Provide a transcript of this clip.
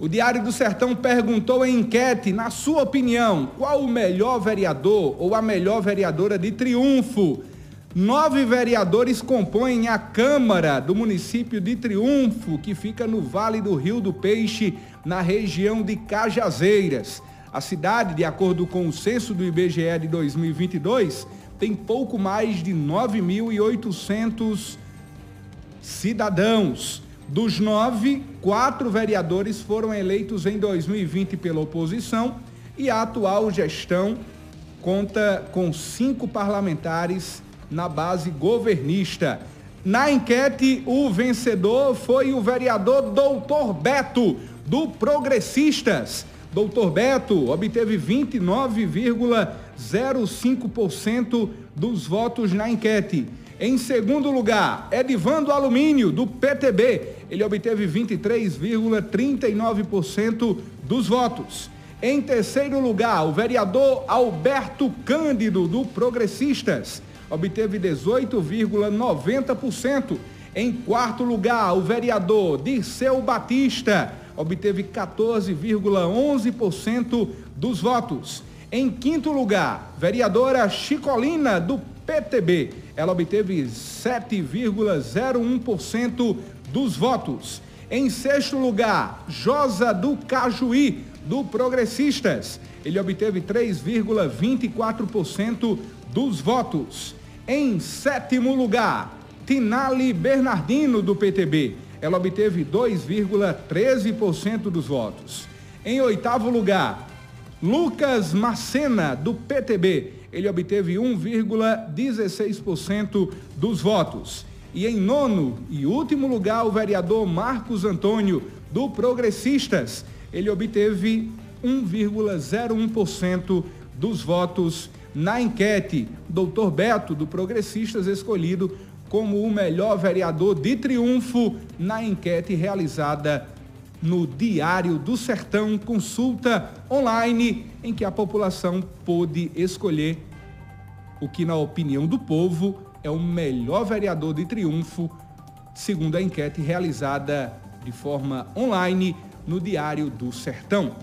O Diário do Sertão perguntou em enquete, na sua opinião, qual o melhor vereador ou a melhor vereadora de Triunfo? Nove vereadores compõem a Câmara do município de Triunfo, que fica no Vale do Rio do Peixe, na região de Cajazeiras. A cidade, de acordo com o censo do IBGE de 2022, tem pouco mais de 9.800 cidadãos. Dos nove, quatro vereadores foram eleitos em 2020 pela oposição e a atual gestão conta com cinco parlamentares na base governista. Na enquete, o vencedor foi o vereador Doutor Beto, do Progressistas. Doutor Beto obteve 29,05% dos votos na enquete. Em segundo lugar, Edivando Alumínio, do PTB. Ele obteve 23,39% dos votos. Em terceiro lugar, o vereador Alberto Cândido, do Progressistas. Obteve 18,90%. Em quarto lugar, o vereador Dirceu Batista obteve 14,11% dos votos. Em quinto lugar, vereadora Chicolina, do PTB. Ela obteve 7,01% dos votos. Em sexto lugar, Josa do Cajuí, do Progressistas. Ele obteve 3,24% dos votos. Em sétimo lugar, Tinali Bernardino, do PTB. Ela obteve 2,13% dos votos. Em oitavo lugar, Lucas Macena, do PTB. Ele obteve 1,16% dos votos. E em nono e último lugar, o vereador Marcos Antônio, do Progressistas. Ele obteve 1,01% dos votos na enquete. Doutor Beto, do Progressistas, escolhido como o melhor vereador de triunfo na enquete realizada no Diário do Sertão, consulta online em que a população pôde escolher o que, na opinião do povo, é o melhor vereador de triunfo, segundo a enquete realizada de forma online no Diário do Sertão.